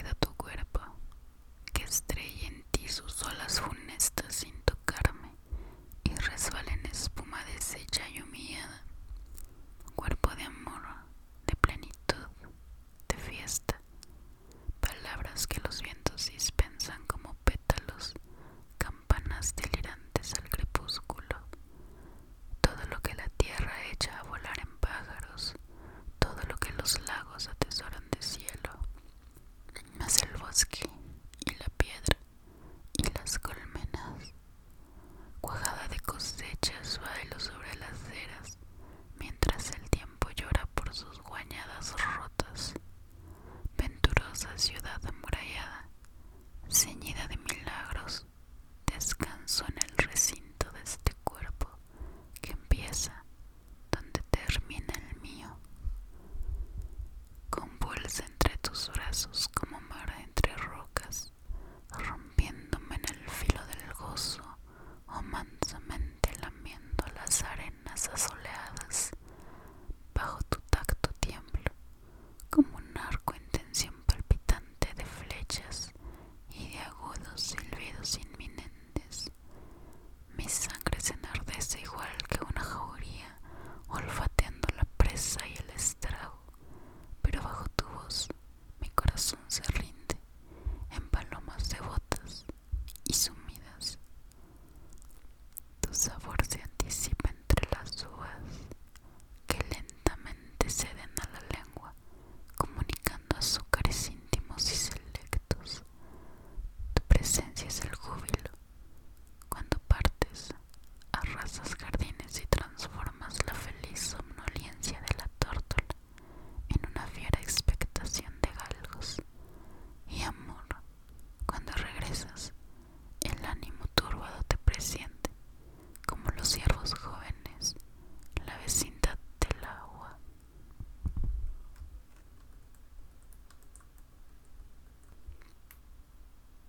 tu cuerpo, que estrelle en ti sus olas funestas sin tocarme y resbale en espuma deshecha y humillada. Cuerpo de amor, de plenitud, de fiesta, palabras que los vientos sabor